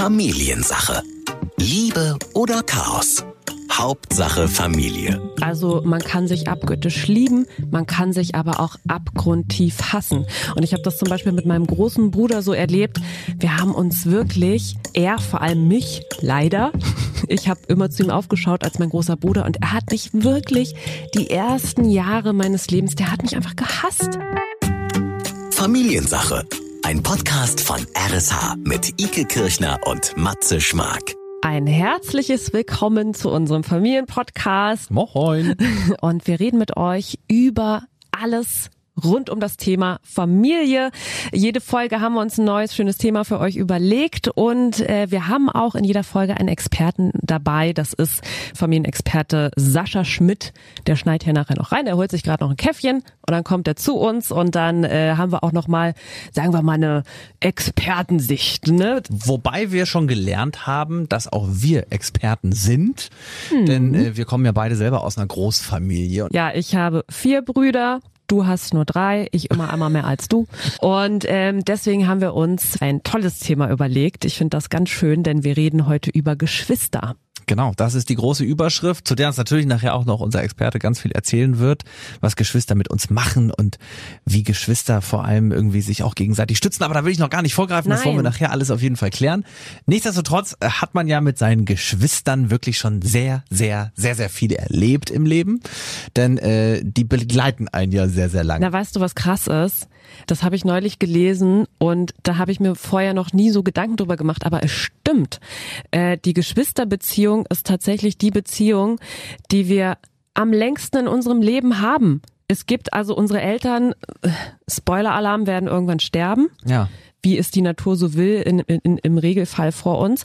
Familiensache. Liebe oder Chaos? Hauptsache Familie. Also man kann sich abgöttisch lieben, man kann sich aber auch abgrundtief hassen. Und ich habe das zum Beispiel mit meinem großen Bruder so erlebt. Wir haben uns wirklich, er vor allem mich, leider, ich habe immer zu ihm aufgeschaut als mein großer Bruder und er hat mich wirklich die ersten Jahre meines Lebens, der hat mich einfach gehasst. Familiensache. Ein Podcast von RSH mit Ike Kirchner und Matze Schmark. Ein herzliches Willkommen zu unserem Familienpodcast. Moin. Und wir reden mit euch über alles rund um das Thema Familie. Jede Folge haben wir uns ein neues, schönes Thema für euch überlegt und äh, wir haben auch in jeder Folge einen Experten dabei. Das ist Familienexperte Sascha Schmidt. Der schneidet hier nachher noch rein. Er holt sich gerade noch ein Käffchen und dann kommt er zu uns und dann äh, haben wir auch noch mal, sagen wir mal, eine Expertensicht. Ne? Wobei wir schon gelernt haben, dass auch wir Experten sind, mhm. denn äh, wir kommen ja beide selber aus einer Großfamilie. Ja, ich habe vier Brüder, Du hast nur drei, ich immer einmal mehr als du. Und ähm, deswegen haben wir uns ein tolles Thema überlegt. Ich finde das ganz schön, denn wir reden heute über Geschwister. Genau, das ist die große Überschrift, zu der uns natürlich nachher auch noch unser Experte ganz viel erzählen wird, was Geschwister mit uns machen und wie Geschwister vor allem irgendwie sich auch gegenseitig stützen. Aber da will ich noch gar nicht vorgreifen, Nein. das wollen wir nachher alles auf jeden Fall klären. Nichtsdestotrotz äh, hat man ja mit seinen Geschwistern wirklich schon sehr, sehr, sehr, sehr viel erlebt im Leben, denn äh, die begleiten einen ja sehr, sehr lange. Na, weißt du, was krass ist? Das habe ich neulich gelesen und da habe ich mir vorher noch nie so Gedanken drüber gemacht, aber es stimmt. Äh, die Geschwisterbeziehung ist tatsächlich die Beziehung, die wir am längsten in unserem Leben haben. Es gibt also unsere Eltern, äh, Spoiler-Alarm, werden irgendwann sterben. Ja wie es die Natur so will, in, in, im Regelfall vor uns.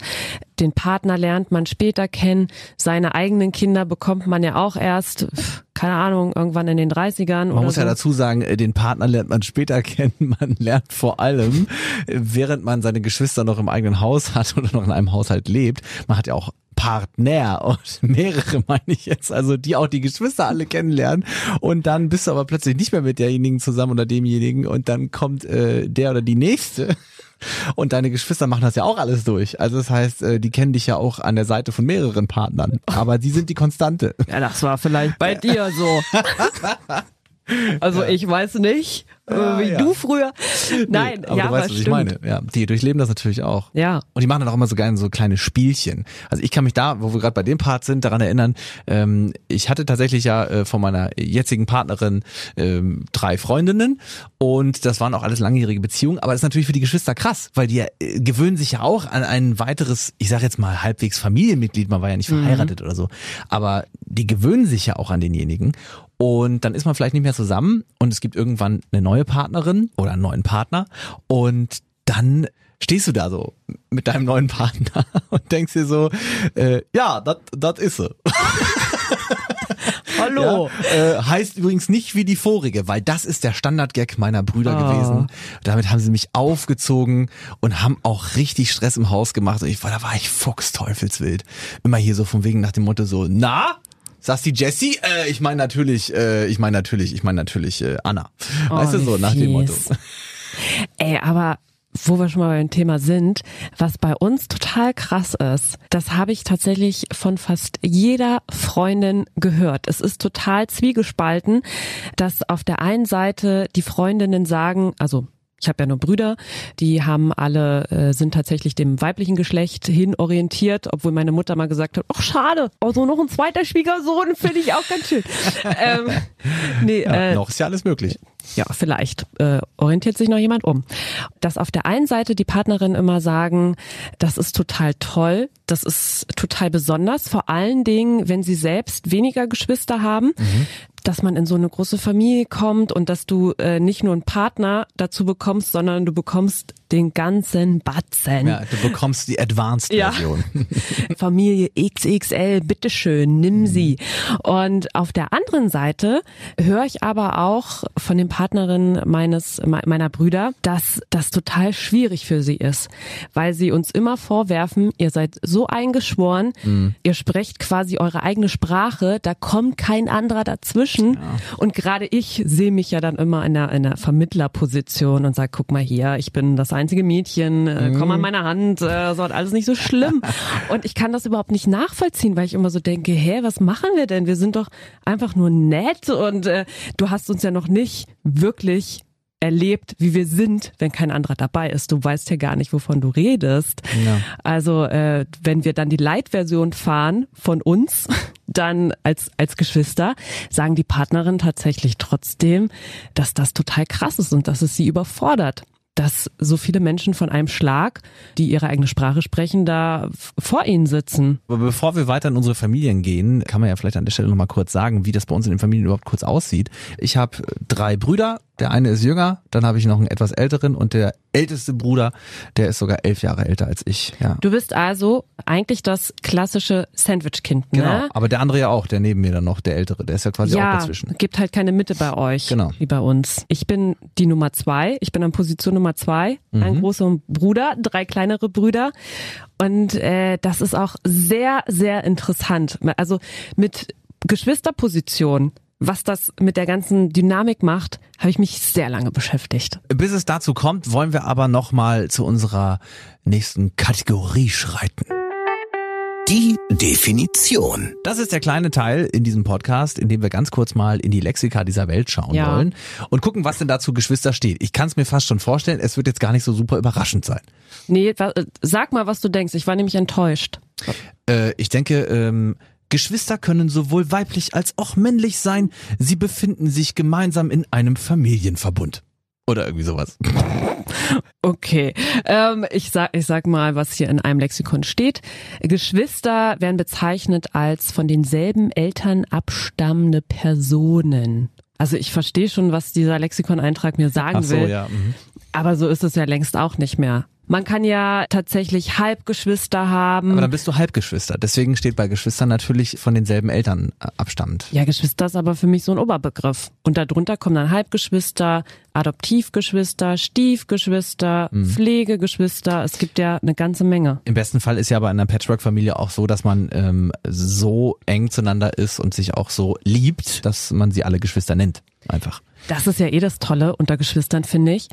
Den Partner lernt man später kennen, seine eigenen Kinder bekommt man ja auch erst, keine Ahnung, irgendwann in den 30ern. Man muss so. ja dazu sagen, äh, den Partner lernt man später kennen, man lernt vor allem, äh, während man seine Geschwister noch im eigenen Haus hat oder noch in einem Haushalt lebt. Man hat ja auch Partner und mehrere meine ich jetzt, also die auch die Geschwister alle kennenlernen und dann bist du aber plötzlich nicht mehr mit derjenigen zusammen oder demjenigen und dann kommt äh, der oder die nächste und deine Geschwister machen das ja auch alles durch. Also das heißt, äh, die kennen dich ja auch an der Seite von mehreren Partnern, aber die sind die Konstante. Ja, das war vielleicht bei dir so. Also ja. ich weiß nicht, ja, wie ja. du früher. Nein, nee, aber ja, du weißt, was ich meine. Ja, die durchleben das natürlich auch. Ja. Und die machen dann auch immer so gerne so kleine Spielchen. Also ich kann mich da, wo wir gerade bei dem Part sind, daran erinnern, ähm, ich hatte tatsächlich ja äh, von meiner jetzigen Partnerin ähm, drei Freundinnen und das waren auch alles langjährige Beziehungen, aber das ist natürlich für die Geschwister krass, weil die äh, gewöhnen sich ja auch an ein weiteres, ich sag jetzt mal halbwegs Familienmitglied, man war ja nicht mhm. verheiratet mhm. oder so, aber die gewöhnen sich ja auch an denjenigen und dann ist man vielleicht nicht mehr zusammen und es gibt irgendwann eine neue Partnerin oder einen neuen Partner und dann stehst du da so mit deinem neuen Partner und denkst dir so, äh, ja, das ist sie. Hallo. Ja, äh, heißt übrigens nicht wie die vorige, weil das ist der Standardgag meiner Brüder oh. gewesen. Damit haben sie mich aufgezogen und haben auch richtig Stress im Haus gemacht. Und ich war, da war ich fuchsteufelswild. Immer hier so von wegen nach dem Motto so, na, Sagst die Jessie? Äh, ich meine natürlich, äh, ich meine natürlich, ich meine natürlich äh, Anna. Oh, weißt du so, nach fies. dem Motto. Ey, aber wo wir schon mal beim Thema sind, was bei uns total krass ist, das habe ich tatsächlich von fast jeder Freundin gehört. Es ist total zwiegespalten, dass auf der einen Seite die Freundinnen sagen, also ich habe ja nur Brüder, die haben alle, äh, sind tatsächlich dem weiblichen Geschlecht hin orientiert, obwohl meine Mutter mal gesagt hat, ach schade, also noch ein zweiter Schwiegersohn finde ich auch ganz schön. ähm, nee, ja, äh, noch ist ja alles möglich. Ja, vielleicht äh, orientiert sich noch jemand um. Dass auf der einen Seite die Partnerinnen immer sagen, das ist total toll, das ist total besonders, vor allen Dingen, wenn sie selbst weniger Geschwister haben. Mhm dass man in so eine große Familie kommt und dass du äh, nicht nur einen Partner dazu bekommst, sondern du bekommst den ganzen Batzen. Ja, du bekommst die Advanced-Version. Ja. Familie XXL, bitteschön, nimm mhm. sie. Und auf der anderen Seite höre ich aber auch von den Partnerin meines meiner Brüder, dass das total schwierig für sie ist, weil sie uns immer vorwerfen, ihr seid so eingeschworen, mhm. ihr sprecht quasi eure eigene Sprache, da kommt kein anderer dazwischen. Ja. Und gerade ich sehe mich ja dann immer in der, in der Vermittlerposition und sage, guck mal hier, ich bin das einzige Mädchen, äh, komm an mhm. meine Hand, äh, so alles nicht so schlimm. und ich kann das überhaupt nicht nachvollziehen, weil ich immer so denke, hä, was machen wir denn? Wir sind doch einfach nur nett und äh, du hast uns ja noch nicht wirklich erlebt, wie wir sind, wenn kein anderer dabei ist. Du weißt ja gar nicht, wovon du redest. Ja. Also äh, wenn wir dann die Light-Version fahren von uns, dann als als Geschwister, sagen die Partnerin tatsächlich trotzdem, dass das total krass ist und dass es sie überfordert dass so viele Menschen von einem Schlag, die ihre eigene Sprache sprechen, da vor ihnen sitzen. Aber bevor wir weiter in unsere Familien gehen, kann man ja vielleicht an der Stelle nochmal kurz sagen, wie das bei uns in den Familien überhaupt kurz aussieht. Ich habe drei Brüder, der eine ist jünger, dann habe ich noch einen etwas älteren und der älteste Bruder, der ist sogar elf Jahre älter als ich. Ja. Du bist also eigentlich das klassische Sandwich-Kind, ne? Genau, aber der andere ja auch, der neben mir dann noch, der ältere, der ist ja quasi ja, auch dazwischen. gibt halt keine Mitte bei euch, genau. wie bei uns. Ich bin die Nummer zwei, ich bin an Position Nummer zwei, mhm. ein großer Bruder, drei kleinere Brüder und äh, das ist auch sehr, sehr interessant. Also mit Geschwisterposition was das mit der ganzen Dynamik macht, habe ich mich sehr lange beschäftigt. Bis es dazu kommt, wollen wir aber nochmal zu unserer nächsten Kategorie schreiten. Die Definition. Das ist der kleine Teil in diesem Podcast, in dem wir ganz kurz mal in die Lexika dieser Welt schauen ja. wollen und gucken, was denn dazu Geschwister steht. Ich kann es mir fast schon vorstellen, es wird jetzt gar nicht so super überraschend sein. Nee, sag mal, was du denkst. Ich war nämlich enttäuscht. Äh, ich denke, ähm, Geschwister können sowohl weiblich als auch männlich sein. Sie befinden sich gemeinsam in einem Familienverbund. Oder irgendwie sowas. Okay, ähm, ich sag, ich sag mal, was hier in einem Lexikon steht. Geschwister werden bezeichnet als von denselben Eltern abstammende Personen. Also ich verstehe schon, was dieser Lexikon-Eintrag mir sagen Ach so, will. Ja. Mhm. Aber so ist es ja längst auch nicht mehr. Man kann ja tatsächlich Halbgeschwister haben. Aber dann bist du Halbgeschwister. Deswegen steht bei Geschwistern natürlich von denselben Eltern äh, abstammend. Ja, Geschwister ist aber für mich so ein Oberbegriff. Und darunter kommen dann Halbgeschwister, Adoptivgeschwister, Stiefgeschwister, mhm. Pflegegeschwister. Es gibt ja eine ganze Menge. Im besten Fall ist ja bei einer Patchwork-Familie auch so, dass man ähm, so eng zueinander ist und sich auch so liebt, dass man sie alle Geschwister nennt. Einfach. Das ist ja eh das Tolle unter Geschwistern, finde ich.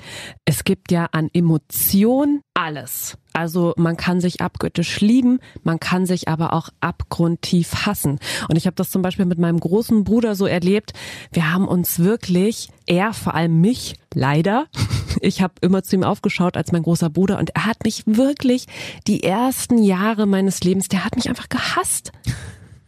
Es gibt ja an Emotion alles. Also man kann sich abgöttisch lieben, man kann sich aber auch abgrundtief hassen. Und ich habe das zum Beispiel mit meinem großen Bruder so erlebt. Wir haben uns wirklich, er vor allem mich, leider, ich habe immer zu ihm aufgeschaut als mein großer Bruder und er hat mich wirklich die ersten Jahre meines Lebens, der hat mich einfach gehasst.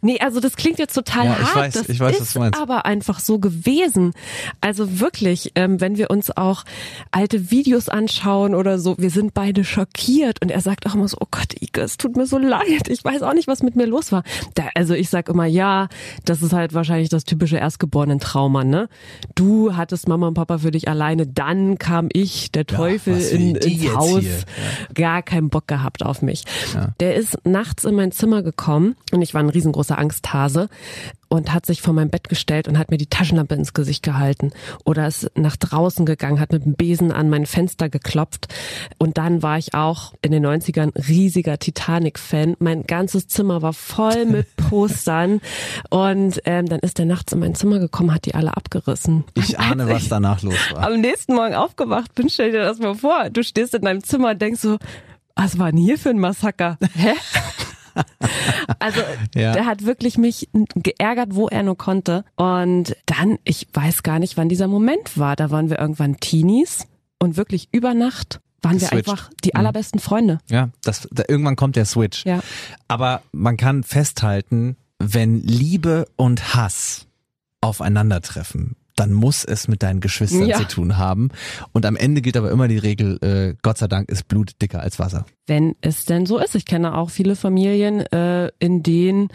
Nee, also das klingt jetzt total ja, hart. Weiß, das ich weiß, ist aber einfach so gewesen. Also wirklich, ähm, wenn wir uns auch alte Videos anschauen oder so, wir sind beide schockiert und er sagt auch immer so, oh Gott, Ike, es tut mir so leid. Ich weiß auch nicht, was mit mir los war. Da, also ich sag immer, ja, das ist halt wahrscheinlich das typische erstgeborenen Trauma, ne? Du hattest Mama und Papa für dich alleine, dann kam ich, der Teufel, ja, in, ins Haus. Ja. Gar keinen Bock gehabt auf mich. Der ist nachts in mein Zimmer gekommen und ich war ein riesengroßer großer Angsthase und hat sich vor mein Bett gestellt und hat mir die Taschenlampe ins Gesicht gehalten oder ist nach draußen gegangen, hat mit dem Besen an mein Fenster geklopft und dann war ich auch in den 90ern riesiger Titanic-Fan. Mein ganzes Zimmer war voll mit Postern und ähm, dann ist er nachts in mein Zimmer gekommen, hat die alle abgerissen. Ich ahne, was danach los war. Am nächsten Morgen aufgewacht bin, stell dir das mal vor, du stehst in deinem Zimmer und denkst so, was war denn hier für ein Massaker? Hä? Also ja. der hat wirklich mich geärgert, wo er nur konnte. Und dann, ich weiß gar nicht, wann dieser Moment war. Da waren wir irgendwann Teenies und wirklich über Nacht waren wir einfach die mhm. allerbesten Freunde. Ja, das, da, irgendwann kommt der Switch. Ja. Aber man kann festhalten, wenn Liebe und Hass aufeinandertreffen, dann muss es mit deinen Geschwistern ja. zu tun haben. Und am Ende gilt aber immer die Regel, äh, Gott sei Dank ist Blut dicker als Wasser. Wenn es denn so ist. Ich kenne auch viele Familien, äh, in denen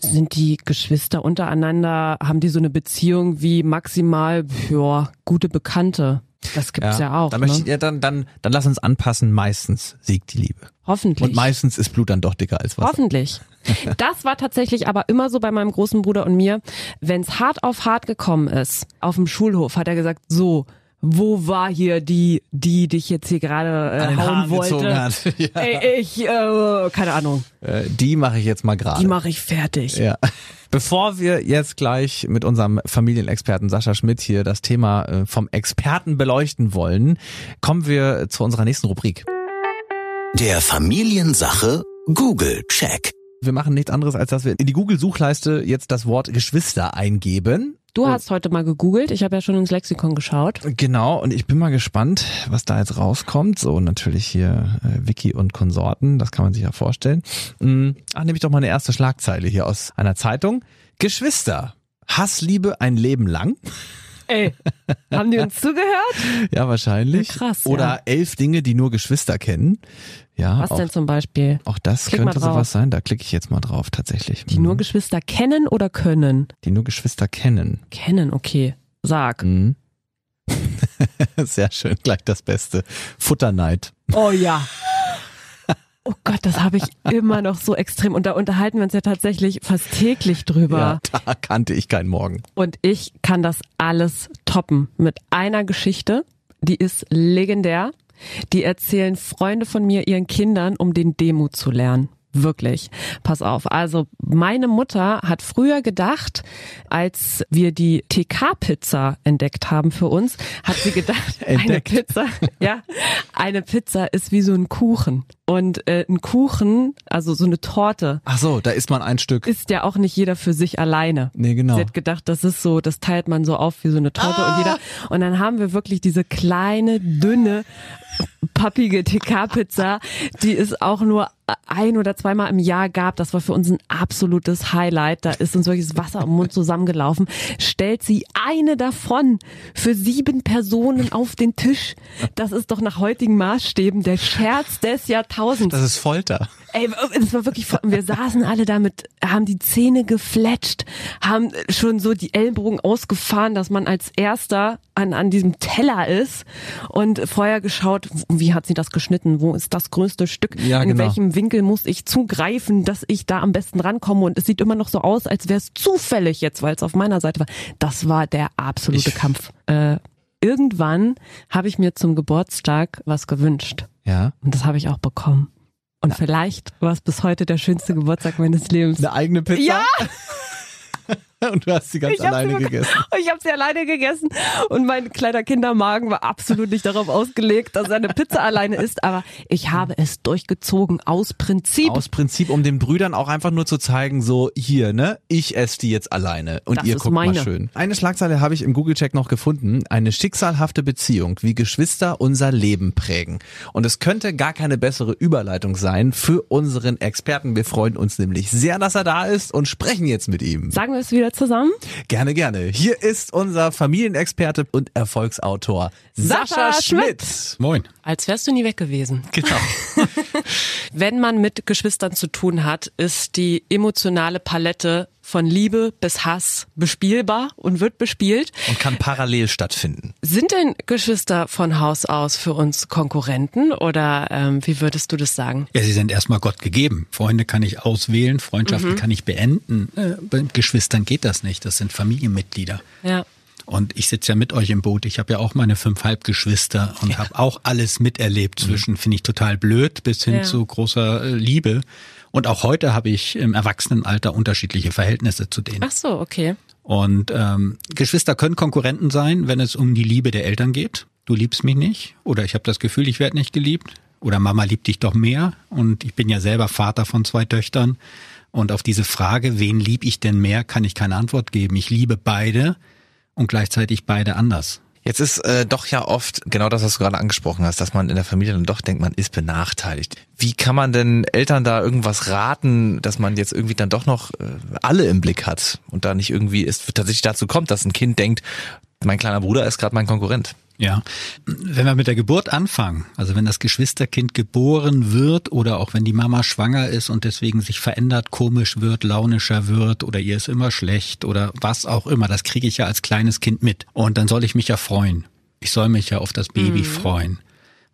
sind die Geschwister untereinander, haben die so eine Beziehung wie maximal, ja, gute Bekannte. Das gibt's ja, auch. Dann, möchte ich, ne? ja, dann, dann, dann lass uns anpassen. Meistens siegt die Liebe. Hoffentlich. Und meistens ist Blut dann doch dicker als Wasser. Hoffentlich. Das war tatsächlich aber immer so bei meinem großen Bruder und mir. Wenn's hart auf hart gekommen ist, auf dem Schulhof, hat er gesagt, so, wo war hier die, die dich jetzt hier gerade äh, hauen wollte? hat. Ja. Ey, ich, äh, keine Ahnung, Äh, die mache ich jetzt mal die gerade. mache ich fertig. Ja. Bevor wir jetzt gleich mit unserem Familienexperten Sascha Schmidt hier das Thema äh, vom Experten beleuchten wollen, kommen wir zu unserer nächsten Rubrik. Der Familiensache Google Check. Wir machen nichts anderes, als dass wir in die Google-Suchleiste jetzt das Wort Geschwister eingeben. Du hast heute mal gegoogelt, ich habe ja schon ins Lexikon geschaut. Genau, und ich bin mal gespannt, was da jetzt rauskommt. So, natürlich hier äh, Wiki und Konsorten, das kann man sich ja vorstellen. Hm, ach, nehme ich doch mal eine erste Schlagzeile hier aus einer Zeitung. Geschwister, Hassliebe ein Leben lang? Ey, haben die uns zugehört? Ja, wahrscheinlich. Ja, krass, Oder ja. elf Dinge, die nur Geschwister kennen. Ja, Was auch, denn zum Beispiel? auch das Klick könnte sowas sein. Da klicke ich jetzt mal drauf, tatsächlich. Die Mhm. nur Geschwister kennen oder können? die nur Geschwister kennen. Kennen, okay. Sag. Mhm. Sehr schön, gleich das Beste. Futterneid. Oh ja. Oh Gott, das habe ich immer noch so extrem. Und da unterhalten wir uns ja tatsächlich fast täglich drüber. Ja, da kannte ich keinen Morgen. Und ich kann das alles toppen mit einer Geschichte, die ist legendär. Die erzählen Freunde von mir ihren Kindern, um den Demut zu lernen. Wirklich. Pass auf. Also meine Mutter hat früher gedacht, als wir die TK-Pizza entdeckt haben für uns, hat sie gedacht, eine. Pizza, ja, eine Pizza ist wie so ein Kuchen. Und äh, ein Kuchen, also so eine Torte, Ach so, da isst man ein Stück. ist ja auch nicht jeder für sich alleine. Nee, genau. Sie hat gedacht, das ist so, das teilt man so auf wie so eine Torte und jeder. Und dann haben wir wirklich diese kleine, dünne, pappige TK-Pizza, die es auch nur ein oder zweimal im Jahr gab. Das war für uns ein absolutes Highlight. Da ist uns das Wasser im Mund zusammengelaufen. Stellt sie eine davon für sieben Personen auf den Tisch. Das ist doch nach heutigen Maßstäben der Scherz des Jahrtausends. Das ist Folter. Ey, es war wirklich, wir saßen alle damit, haben die Zähne gefletscht, haben schon so die Ellenbogen ausgefahren, dass man als Erster an, an diesem Teller ist und vorher geschaut, wie hat sie das geschnitten, wo ist das größte Stück, Ja, in genau. welchem Winkel muss ich zugreifen, dass ich da am besten rankomme und es sieht immer noch so aus, als wäre es zufällig jetzt, weil es auf meiner Seite war. Das war der absolute Ich- Kampf. Äh, irgendwann habe ich mir zum Geburtstag was gewünscht. Ja. Und das habe ich auch bekommen. Und vielleicht war es bis heute der schönste Geburtstag meines Lebens. Eine eigene Pizza? Ja! Und du hast sie ganz Ich alleine gegessen. Ich habe sie alleine gegessen und mein kleiner Kindermagen war absolut nicht darauf ausgelegt, dass er eine Pizza alleine isst, aber ich habe es durchgezogen aus Prinzip. Aus Prinzip, um den Brüdern auch einfach nur zu zeigen, so hier, ne, ich esse die jetzt alleine und Das ihr guckt mal meine. schön. Eine Schlagzeile habe ich im Google-Check noch gefunden. Eine schicksalhafte Beziehung, wie Geschwister unser Leben prägen. Und es könnte gar keine bessere Überleitung sein für unseren Experten. Wir freuen uns nämlich sehr, dass er da ist und sprechen jetzt mit ihm. Sagen wir es wieder zusammen? Gerne, gerne. Hier ist unser Familienexperte und Erfolgsautor Sascha, Sascha Schmidt. Moin. Als wärst du nie weg gewesen. Genau. Wenn man mit Geschwistern zu tun hat, ist die emotionale Palette von Liebe bis Hass bespielbar und wird bespielt. Und kann parallel stattfinden. Sind denn Geschwister von Haus aus für uns Konkurrenten oder ähm, wie würdest du das sagen? Ja, sie sind erstmal Gott gegeben. Freunde kann ich auswählen, Freundschaften kann ich beenden. Äh, bei Geschwistern geht das nicht. Das sind Familienmitglieder. Ja. Und ich sitze ja mit euch im Boot. Ich habe ja auch meine fünf Halbgeschwister und habe auch alles miterlebt. Zwischen finde ich total blöd bis hin Ja. zu großer äh, Liebe. Und auch heute habe ich im Erwachsenenalter unterschiedliche Verhältnisse zu denen. Ach so, okay. Und ähm, Geschwister können Konkurrenten sein, wenn es um die Liebe der Eltern geht. Du liebst mich nicht oder ich habe das Gefühl, ich werde nicht geliebt oder Mama liebt dich doch mehr und ich bin ja selber Vater von zwei Töchtern und auf diese Frage, wen lieb ich denn mehr, kann ich keine Antwort geben. Ich liebe beide und gleichzeitig beide anders. Jetzt ist äh, doch ja oft genau das, was du gerade angesprochen hast, dass man in der Familie dann doch denkt, man ist benachteiligt. Wie kann man denn Eltern da irgendwas raten, dass man jetzt irgendwie dann doch noch äh, alle im Blick hat und da nicht irgendwie es tatsächlich dazu kommt, dass ein Kind denkt, mein kleiner Bruder ist gerade mein Konkurrent. Ja. Wenn wir mit der Geburt anfangen, also wenn das Geschwisterkind geboren wird oder auch wenn die Mama schwanger ist und deswegen sich verändert, komisch wird, launischer wird oder ihr ist immer schlecht oder was auch immer, das kriege ich ja als kleines Kind mit. Und dann soll ich mich ja freuen. Ich soll mich ja auf das Baby mhm. freuen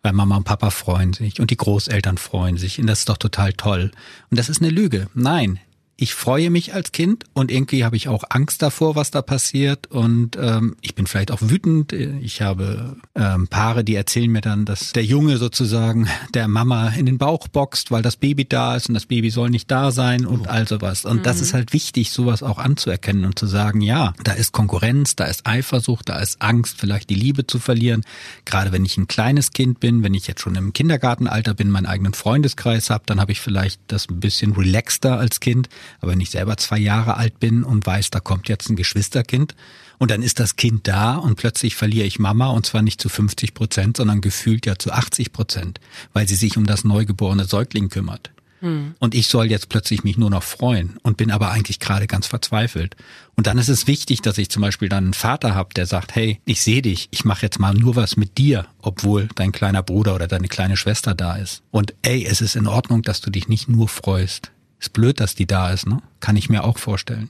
weil Mama und Papa freuen sich und die Großeltern freuen sich und das ist doch total toll. Und das ist eine Lüge. Nein, ich freue mich als Kind und irgendwie habe ich auch Angst davor, was da passiert und ähm, ich bin vielleicht auch wütend. Ich habe ähm, Paare, die erzählen mir dann, dass der Junge sozusagen der Mama in den Bauch boxt, weil das Baby da ist und das Baby soll nicht da sein und oh. all sowas. Und mhm. das ist halt wichtig, sowas auch anzuerkennen und zu sagen, ja, da ist Konkurrenz, da ist Eifersucht, da ist Angst, vielleicht die Liebe zu verlieren. Gerade wenn ich ein kleines Kind bin, wenn ich jetzt schon im Kindergartenalter bin, meinen eigenen Freundeskreis habe, dann habe ich vielleicht das ein bisschen relaxter als Kind. Aber wenn ich selber zwei Jahre alt bin und weiß, da kommt jetzt ein Geschwisterkind und dann ist das Kind da und plötzlich verliere ich Mama und zwar nicht zu 50 Prozent, sondern gefühlt ja zu 80 Prozent, weil sie sich um das neugeborene Säugling kümmert. Hm. Und ich soll jetzt plötzlich mich nur noch freuen und bin aber eigentlich gerade ganz verzweifelt. Und dann ist es wichtig, dass ich zum Beispiel dann einen Vater habe, der sagt, hey, ich sehe dich, ich mache jetzt mal nur was mit dir, obwohl dein kleiner Bruder oder deine kleine Schwester da ist. Und ey, es ist in Ordnung, dass du dich nicht nur freust. Ist blöd, dass die da ist, ne? Kann ich mir auch vorstellen.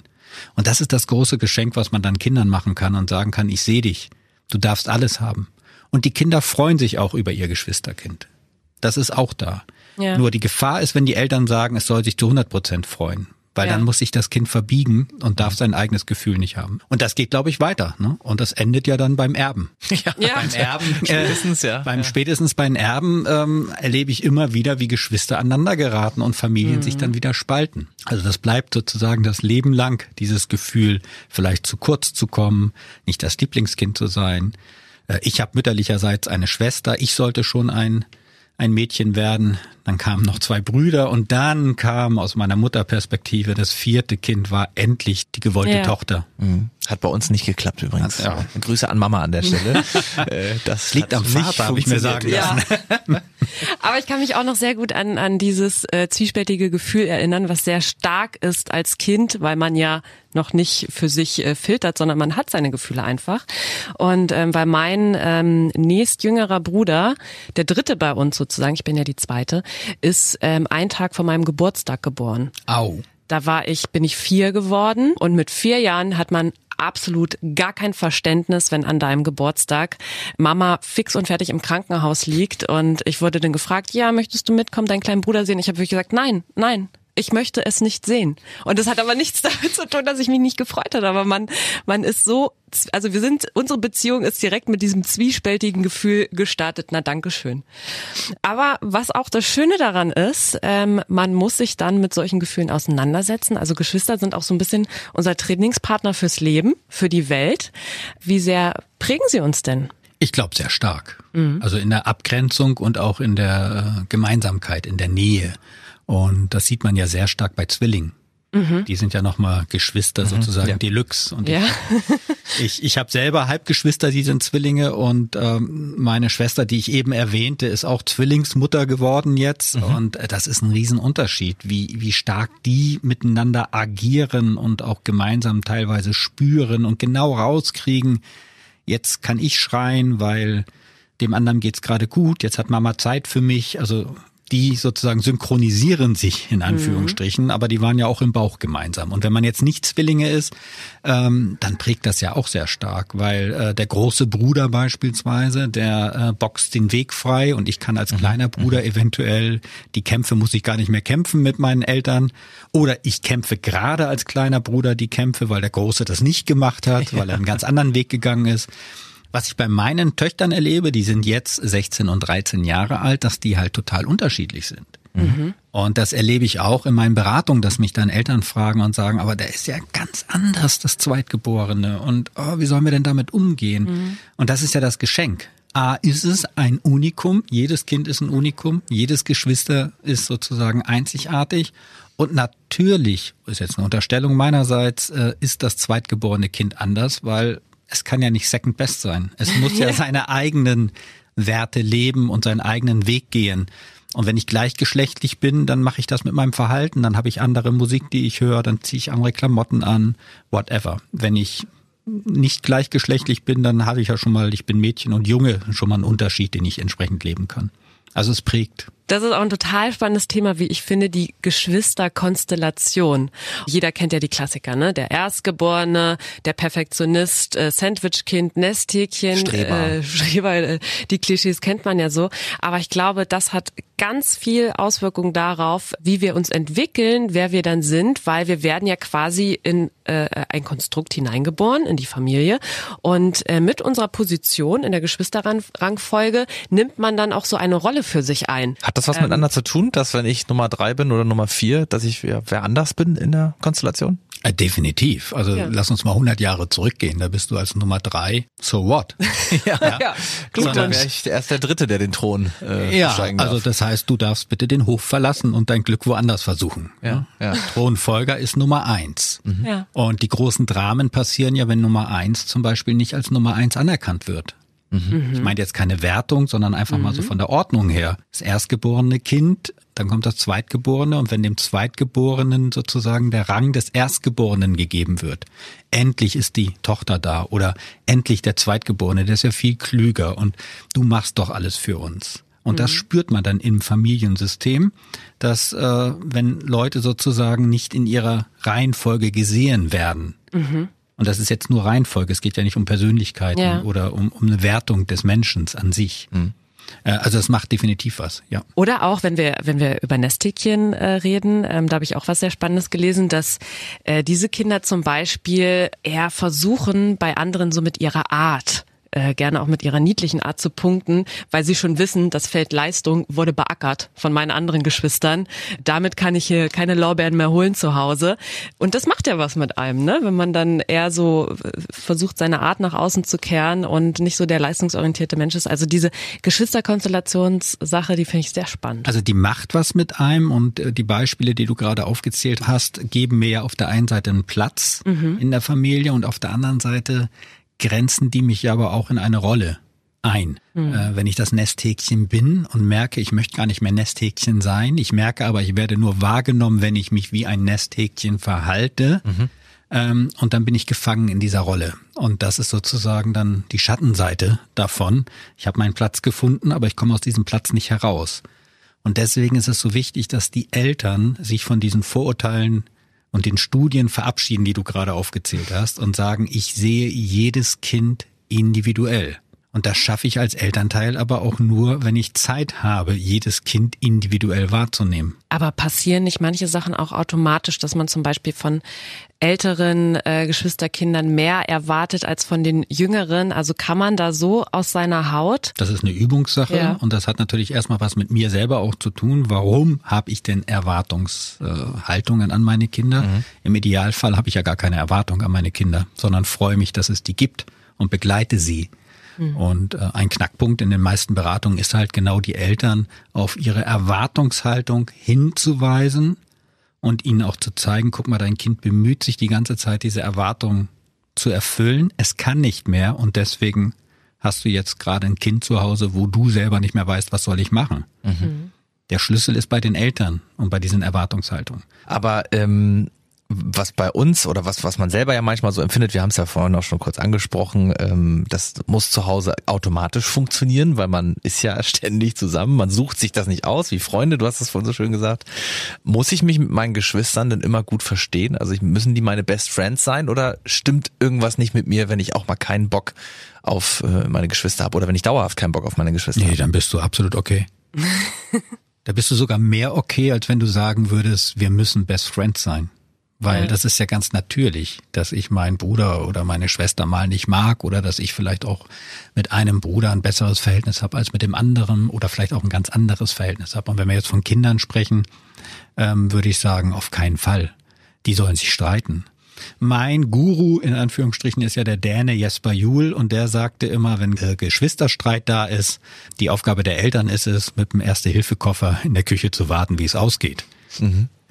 Und das ist das große Geschenk, was man dann Kindern machen kann und sagen kann, ich sehe dich. Du darfst alles haben. Und die Kinder freuen sich auch über ihr Geschwisterkind. Das ist auch da. Ja. Nur die Gefahr ist, wenn die Eltern sagen, es soll sich zu 100 Prozent freuen. Weil ja. dann muss sich das Kind verbiegen und darf sein eigenes Gefühl nicht haben. Und das geht, glaube ich, weiter. Ne? Und das endet ja dann beim Erben. Ja, ja. beim Erben. Äh, spätestens, ja. Beim ja. spätestens beim Erben ähm, erlebe ich immer wieder, wie Geschwister aneinander geraten und Familien mhm. sich dann wieder spalten. Also das bleibt sozusagen das Leben lang, dieses Gefühl, vielleicht zu kurz zu kommen, nicht das Lieblingskind zu sein. Äh, ich habe mütterlicherseits eine Schwester, ich sollte schon ein ein Mädchen werden. Dann kamen noch zwei Brüder und dann kam aus meiner Mutterperspektive das vierte Kind war endlich die gewollte ja. Tochter. Mhm. Hat bei uns nicht geklappt übrigens. Ja. Grüße an Mama an der Stelle. Äh, das liegt am Vater, habe ich mir sagen lassen. Ja. Aber ich kann mich auch noch sehr gut an, an dieses äh, zwiespältige Gefühl erinnern, was sehr stark ist als Kind, weil man ja noch nicht für sich äh, filtert, sondern man hat seine Gefühle einfach. Und ähm, weil mein ähm, nächstjüngerer Bruder, der dritte bei uns sozusagen, ich bin ja die zweite, ist ähm, ein Tag vor meinem Geburtstag geboren. Au. Da war ich, bin ich vier geworden und mit vier Jahren hat man absolut gar kein Verständnis, wenn an deinem Geburtstag Mama fix und fertig im Krankenhaus liegt und ich wurde dann gefragt, ja, möchtest du mitkommen, deinen kleinen Bruder sehen? Ich habe wirklich gesagt, nein, nein, ich möchte es nicht sehen. Und das hat aber nichts damit zu tun, dass ich mich nicht gefreut habe. Aber man, man ist so, also wir sind, unsere Beziehung ist direkt mit diesem zwiespältigen Gefühl gestartet. Na, Dankeschön. Aber was auch das Schöne daran ist, ähm, man muss sich dann mit solchen Gefühlen auseinandersetzen. Also Geschwister sind auch so ein bisschen unser Trainingspartner fürs Leben, für die Welt. Wie sehr prägen sie uns denn? Ich glaube sehr stark. Mhm. Also in der Abgrenzung und auch in der äh, Gemeinsamkeit, in der Nähe. Und das sieht man ja sehr stark bei Zwillingen. Mhm. Die sind ja nochmal Geschwister mhm. sozusagen, ja. Deluxe. Und ja. ich, ich, ich habe selber Halbgeschwister, die sind Zwillinge und ähm, meine Schwester, die ich eben erwähnte, ist auch Zwillingsmutter geworden jetzt. Mhm. Und äh, das ist ein Riesenunterschied, wie, wie stark die miteinander agieren und auch gemeinsam teilweise spüren und genau rauskriegen, jetzt kann ich schreien, weil dem anderen geht's gerade gut, jetzt hat Mama Zeit für mich. Also die sozusagen synchronisieren sich in mhm. Anführungsstrichen, mhm. aber die waren ja auch im Bauch gemeinsam. Und wenn man jetzt nicht Zwillinge ist, ähm, dann prägt das ja auch sehr stark, weil äh, der große Bruder beispielsweise, der äh, boxt den Weg frei und ich kann als mhm. kleiner Bruder mhm. eventuell die Kämpfe muss ich gar nicht mehr kämpfen mit meinen Eltern oder ich kämpfe gerade als kleiner Bruder die Kämpfe, weil der Große das nicht gemacht hat, weil er einen ganz anderen Weg gegangen ist. Was ich bei meinen Töchtern erlebe, die sind jetzt 16 und 13 Jahre alt, dass die halt total unterschiedlich sind. Mhm. Und das erlebe ich auch in meinen Beratungen, dass mich dann Eltern fragen und sagen, aber der ist ja ganz anders, das Zweitgeborene. Und oh, wie sollen wir denn damit umgehen? Mhm. Und das ist ja das Geschenk. A, ist es ein Unikum. Jedes Kind ist ein Unikum. Jedes Geschwister ist sozusagen einzigartig. Und natürlich, ist jetzt eine Unterstellung meinerseits, äh, ist das zweitgeborene Kind anders, weil es kann ja nicht Second Best sein. Es muss ja seine eigenen Werte leben und seinen eigenen Weg gehen. Und wenn ich gleichgeschlechtlich bin, dann mache ich das mit meinem Verhalten, dann habe ich andere Musik, die ich höre, dann ziehe ich andere Klamotten an, whatever. Wenn ich nicht gleichgeschlechtlich bin, dann habe ich ja schon mal, ich bin Mädchen und Junge, schon mal einen Unterschied, den ich entsprechend leben kann. Also es prägt. Das ist auch ein total spannendes Thema, wie ich finde, die Geschwisterkonstellation. Jeder kennt ja die Klassiker, ne? Der Erstgeborene, der Perfektionist, äh, Sandwichkind, Nesthäkchen, Streber. Äh, Streber, äh, die Klischees kennt man ja so. Aber ich glaube, das hat ganz viel Auswirkung darauf, wie wir uns entwickeln, wer wir dann sind, weil wir werden ja quasi in äh, ein Konstrukt hineingeboren, in die Familie. Und äh, mit unserer Position in der Geschwisterrangfolge nimmt man dann auch so eine Rolle für sich ein. Hat das was miteinander zu tun, dass wenn ich Nummer drei bin oder Nummer vier, dass ich wer, wer anders bin in der Konstellation? Äh, definitiv. Also Ja. lass uns mal 100 Jahre zurückgehen. Da bist du als Nummer drei. So what? Ja, Ja, Gut, dann wäre ich erst der Dritte, der den Thron äh, Ja, besteigen darf. also das heißt, du darfst bitte den Hof verlassen und dein Glück woanders versuchen. Ja, ja. Thronfolger ist Nummer eins. Ja. Und die großen Dramen passieren ja, wenn Nummer eins zum Beispiel nicht als Nummer eins anerkannt wird. Ich meine jetzt keine Wertung, sondern einfach mal so von der Ordnung her. Das erstgeborene Kind, dann kommt das Zweitgeborene und wenn dem Zweitgeborenen sozusagen der Rang des Erstgeborenen gegeben wird, endlich ist die Tochter da oder endlich der Zweitgeborene, der ist ja viel klüger und du machst doch alles für uns. Und das spürt man dann im Familiensystem, dass äh, wenn Leute sozusagen nicht in ihrer Reihenfolge gesehen werden, und das ist jetzt nur Reihenfolge, es geht ja nicht um Persönlichkeiten Ja. oder um, um eine Wertung des Menschen an sich. Äh, also das macht definitiv was, ja. Oder auch, wenn wir, wenn wir über Nesthäkchen äh, reden, ähm, da habe ich auch was sehr Spannendes gelesen, dass äh, diese Kinder zum Beispiel eher versuchen, bei anderen so mit ihrer Art äh, gerne auch mit ihrer niedlichen Art zu punkten, weil sie schon wissen, das Feld Leistung wurde beackert von meinen anderen Geschwistern. Damit kann ich hier keine Lorbeeren mehr holen zu Hause. Und das macht ja was mit einem, ne? wenn man dann eher so äh, versucht, seine Art nach außen zu kehren und nicht so der leistungsorientierte Mensch ist. Also diese Geschwisterkonstellationssache, die finde ich sehr spannend. Also die macht was mit einem und äh, die Beispiele, die du gerade aufgezählt hast, geben mir ja auf der einen Seite einen Platz in der Familie und auf der anderen Seite grenzen die mich ja aber auch in eine Rolle ein. Äh, wenn ich das Nesthäkchen bin und merke, ich möchte gar nicht mehr Nesthäkchen sein, ich merke aber, ich werde nur wahrgenommen, wenn ich mich wie ein Nesthäkchen verhalte. Ähm, und dann bin ich gefangen in dieser Rolle. Und das ist sozusagen dann die Schattenseite davon. Ich habe meinen Platz gefunden, aber ich komme aus diesem Platz nicht heraus. Und deswegen ist es so wichtig, dass die Eltern sich von diesen Vorurteilen und den Studien verabschieden, die du gerade aufgezählt hast, und sagen, ich sehe jedes Kind individuell. Und das schaffe ich als Elternteil aber auch nur, wenn ich Zeit habe, jedes Kind individuell wahrzunehmen. Aber passieren nicht manche Sachen auch automatisch, dass man zum Beispiel von älteren äh, Geschwisterkindern mehr erwartet als von den jüngeren? Also kann man da so aus seiner Haut? Das ist eine Übungssache Ja. und das hat natürlich erstmal was mit mir selber auch zu tun. Warum habe ich denn Erwartungshaltungen an meine Kinder? Im Idealfall habe ich ja gar keine Erwartung an meine Kinder, sondern freue mich, dass es die gibt und begleite sie. Und äh, ein Knackpunkt in den meisten Beratungen ist halt genau die Eltern auf ihre Erwartungshaltung hinzuweisen und ihnen auch zu zeigen, guck mal, dein Kind bemüht sich die ganze Zeit, diese Erwartung zu erfüllen. Es kann nicht mehr und deswegen hast du jetzt gerade ein Kind zu Hause, wo du selber nicht mehr weißt, was soll ich machen. Der Schlüssel ist bei den Eltern und bei diesen Erwartungshaltungen. Aber ähm, was bei uns oder was, was man selber ja manchmal so empfindet, wir haben es ja vorhin auch schon kurz angesprochen, ähm, das muss zu Hause automatisch funktionieren, weil man ist ja ständig zusammen, man sucht sich das nicht aus, wie Freunde, du hast es vorhin so schön gesagt. Muss ich mich mit meinen Geschwistern denn immer gut verstehen? Also ich, müssen die meine Best Friends sein oder stimmt irgendwas nicht mit mir, wenn ich auch mal keinen Bock auf äh, meine Geschwister habe oder wenn ich dauerhaft keinen Bock auf meine Geschwister Nee, habe? dann bist du absolut okay. da bist du sogar mehr okay, als wenn du sagen würdest, wir müssen Best Friends sein. Weil das ist ja ganz natürlich, dass ich meinen Bruder oder meine Schwester mal nicht mag oder dass ich vielleicht auch mit einem Bruder ein besseres Verhältnis habe als mit dem anderen oder vielleicht auch ein ganz anderes Verhältnis habe. Und wenn wir jetzt von Kindern sprechen, ähm, würde ich sagen, auf keinen Fall. Die sollen sich streiten. Mein Guru in Anführungsstrichen ist ja der Däne Jesper Juhl und der sagte immer, wenn äh, Geschwisterstreit da ist, die Aufgabe der Eltern ist es, mit dem Erste-Hilfe-Koffer in der Küche zu warten, wie es ausgeht.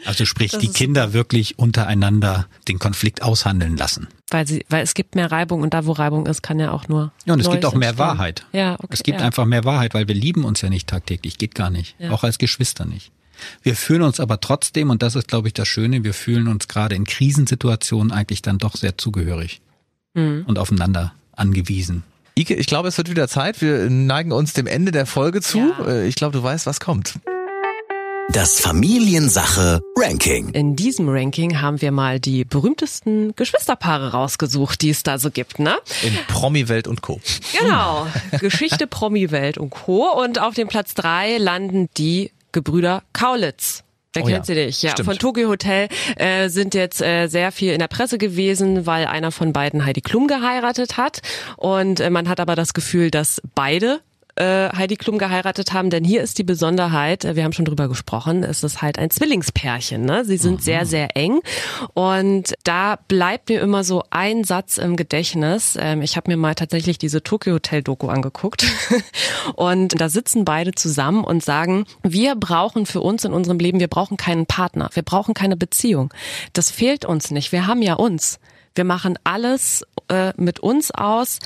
Also sprich, Das die Kinder wirklich untereinander den Konflikt aushandeln lassen. Weil sie, weil es gibt mehr Reibung und da, wo Reibung ist, kann ja auch nur. Ja, und es gibt auch mehr entstehen. Wahrheit. Ja, okay. Es gibt ja. einfach mehr Wahrheit, weil wir lieben uns ja nicht tagtäglich, geht gar nicht. Ja. Auch als Geschwister nicht. Wir fühlen uns aber trotzdem, und das ist, glaube ich, das Schöne, wir fühlen uns gerade in Krisensituationen eigentlich dann doch sehr zugehörig Mhm. und aufeinander angewiesen. Ike, ich glaube, es wird wieder Zeit. Wir neigen uns dem Ende der Folge zu. Ja. Äh, Ich glaube, du weißt, was kommt. Das Familiensache Ranking. In diesem Ranking haben wir mal die berühmtesten Geschwisterpaare rausgesucht, die es da so gibt, ne? In Promi-Welt und Co. Genau. Geschichte, Promi-Welt und Co. Und auf dem Platz drei landen die Gebrüder Kaulitz. Wer Oh kennt ja, sie nicht? Ja, stimmt. von Tokyo Hotel äh, sind jetzt äh, sehr viel in der Presse gewesen, weil einer von beiden Heidi Klum geheiratet hat. Und äh, man hat aber das Gefühl, dass beide äh, Heidi Klum geheiratet haben, denn hier ist die Besonderheit, äh, wir haben schon drüber gesprochen, es ist halt ein Zwillingspärchen, ne? Sie sind sehr, sehr eng und da bleibt mir immer so ein Satz im Gedächtnis. Ähm, ich habe mir mal tatsächlich diese Tokyo Hotel Doku angeguckt und da sitzen beide zusammen und sagen, wir brauchen für uns in unserem Leben, wir brauchen keinen Partner, wir brauchen keine Beziehung. Das fehlt uns nicht, wir haben ja uns. Wir machen alles äh, mit uns aus.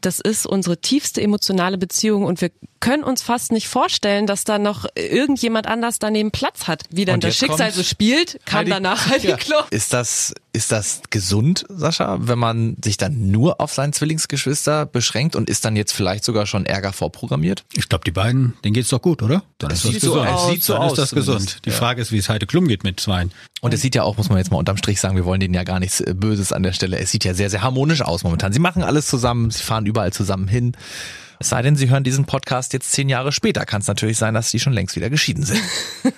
Das ist unsere tiefste emotionale Beziehung und wir können uns fast nicht vorstellen, dass da noch irgendjemand anders daneben Platz hat. Wie dann das Schicksal so spielt, kam Heidi- danach Heidi Ja. Klum. Ist das, ist das gesund, Sascha, wenn man sich dann nur auf seinen Zwillingsgeschwister beschränkt und ist dann jetzt vielleicht sogar schon Ärger vorprogrammiert? Ich glaube, die beiden, denen geht's doch gut, oder? Dann ist das sieht so gesund. aus. Sieht so Dann aus ist das zumindest. gesund. Die Ja. Frage ist, wie es Heide Klum geht mit zweien. Und es sieht ja auch, muss man jetzt mal unterm Strich sagen, wir wollen denen ja gar nichts äh, Böses an der Stelle. Es sieht ja sehr, sehr harmonisch aus momentan. Sie machen alles zusammen, sie fahren überall zusammen hin. Es sei denn, sie hören diesen Podcast jetzt zehn Jahre später. Kann es natürlich sein, dass sie schon längst wieder geschieden sind.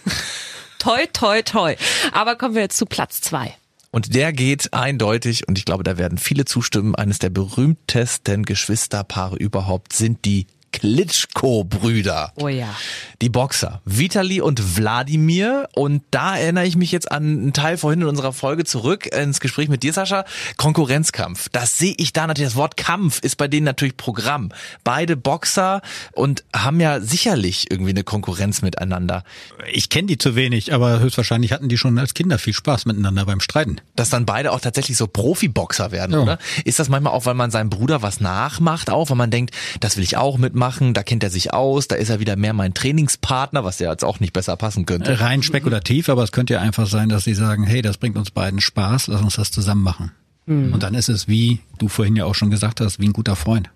Toi, toi, toi. Aber kommen wir jetzt zu Platz zwei. Und der geht eindeutig, und ich glaube, da werden viele zustimmen, eines der berühmtesten Geschwisterpaare überhaupt sind die Klitschko-Brüder. Oh ja. Die Boxer, Vitali und Wladimir. Und da erinnere ich mich jetzt an einen Teil vorhin in unserer Folge zurück ins Gespräch mit dir, Sascha. Konkurrenzkampf. Das sehe ich da natürlich. Das Wort Kampf ist bei denen natürlich Programm. Beide Boxer und haben ja sicherlich irgendwie eine Konkurrenz miteinander. Ich kenne die zu wenig, aber höchstwahrscheinlich hatten die schon als Kinder viel Spaß miteinander beim Streiten. Dass dann beide auch tatsächlich so Profiboxer werden, Ja. oder? Ist das manchmal auch, weil man seinem Bruder was nachmacht, auch, weil man denkt, das will ich auch mitmachen, da kennt er sich aus, da ist er wieder mehr mein Trainingspartner, was ja jetzt auch nicht besser passen könnte. Rein spekulativ, aber es könnte ja einfach sein, dass sie sagen, hey, das bringt uns beiden Spaß, lass uns das zusammen machen. Und dann ist es wie du vorhin ja auch schon gesagt hast, wie ein guter Freund.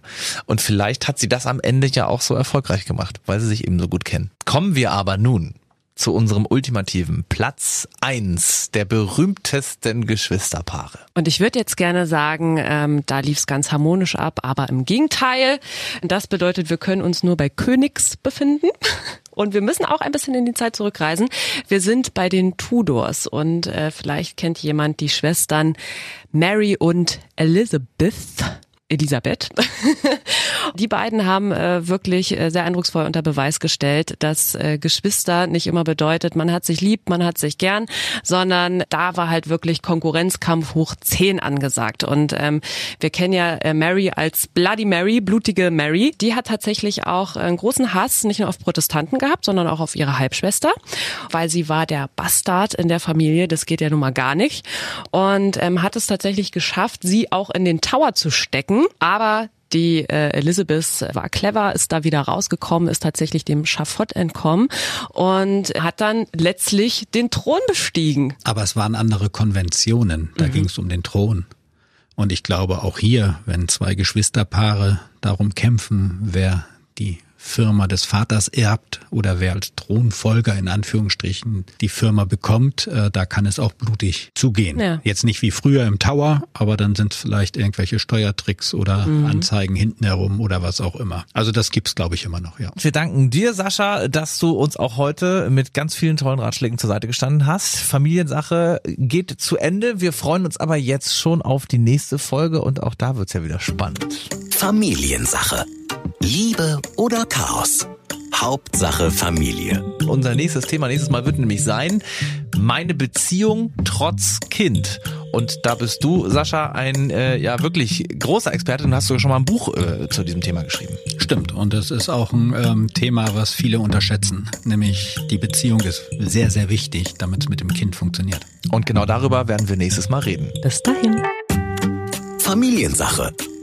Und vielleicht hat sie das am Ende ja auch so erfolgreich gemacht, weil sie sich eben so gut kennen. Kommen wir aber nun zu unserem ultimativen Platz eins der berühmtesten Geschwisterpaare. Und ich würde jetzt gerne sagen, ähm, da lief es ganz harmonisch ab, aber im Gegenteil. Das bedeutet, wir können uns nur bei Königs befinden. Und wir müssen auch ein bisschen in die Zeit zurückreisen. Wir sind bei den Tudors und äh, vielleicht kennt jemand die Schwestern Mary und Elizabeth. Elisabeth. Die beiden haben äh, wirklich äh, sehr eindrucksvoll unter Beweis gestellt, dass äh, Geschwister nicht immer bedeutet, man hat sich lieb, man hat sich gern, sondern da war halt wirklich Konkurrenzkampf hoch 10 angesagt. Und ähm, wir kennen ja äh, Mary als Bloody Mary, blutige Mary. Die hat tatsächlich auch einen großen Hass nicht nur auf Protestanten gehabt, sondern auch auf ihre Halbschwester, weil sie war der Bastard in der Familie. Das geht ja nun mal gar nicht. Und ähm, hat es tatsächlich geschafft, sie auch in den Tower zu stecken. Aber die äh, Elizabeth war clever, ist da wieder rausgekommen, ist tatsächlich dem Schafott entkommen und hat dann letztlich den Thron bestiegen. Aber es waren andere Konventionen. Da ging es um den Thron. Und ich glaube auch hier, wenn zwei Geschwisterpaare darum kämpfen, wer die Firma des Vaters erbt oder wer als Thronfolger in Anführungsstrichen die Firma bekommt, äh, da kann es auch blutig zugehen. Ja. Jetzt nicht wie früher im Tower, aber dann sind es vielleicht irgendwelche Steuertricks oder Anzeigen hinten herum oder was auch immer. Also das gibt's, glaube ich, immer noch, ja. Wir danken dir, Sascha, dass du uns auch heute mit ganz vielen tollen Ratschlägen zur Seite gestanden hast. Familiensache geht zu Ende. Wir freuen uns aber jetzt schon auf die nächste Folge und auch da wird's ja wieder spannend. Familiensache. Liebe oder Chaos? Hauptsache Familie. Unser nächstes Thema nächstes Mal wird nämlich sein, meine Beziehung trotz Kind. Und da bist du, Sascha, ein äh, ja wirklich großer Experte und hast sogar schon mal ein Buch äh, zu diesem Thema geschrieben. Stimmt. Und es ist auch ein ähm, Thema, was viele unterschätzen. Nämlich die Beziehung ist sehr, sehr wichtig, damit es mit dem Kind funktioniert. Und genau darüber werden wir nächstes Mal reden. Bis dahin. Familiensache.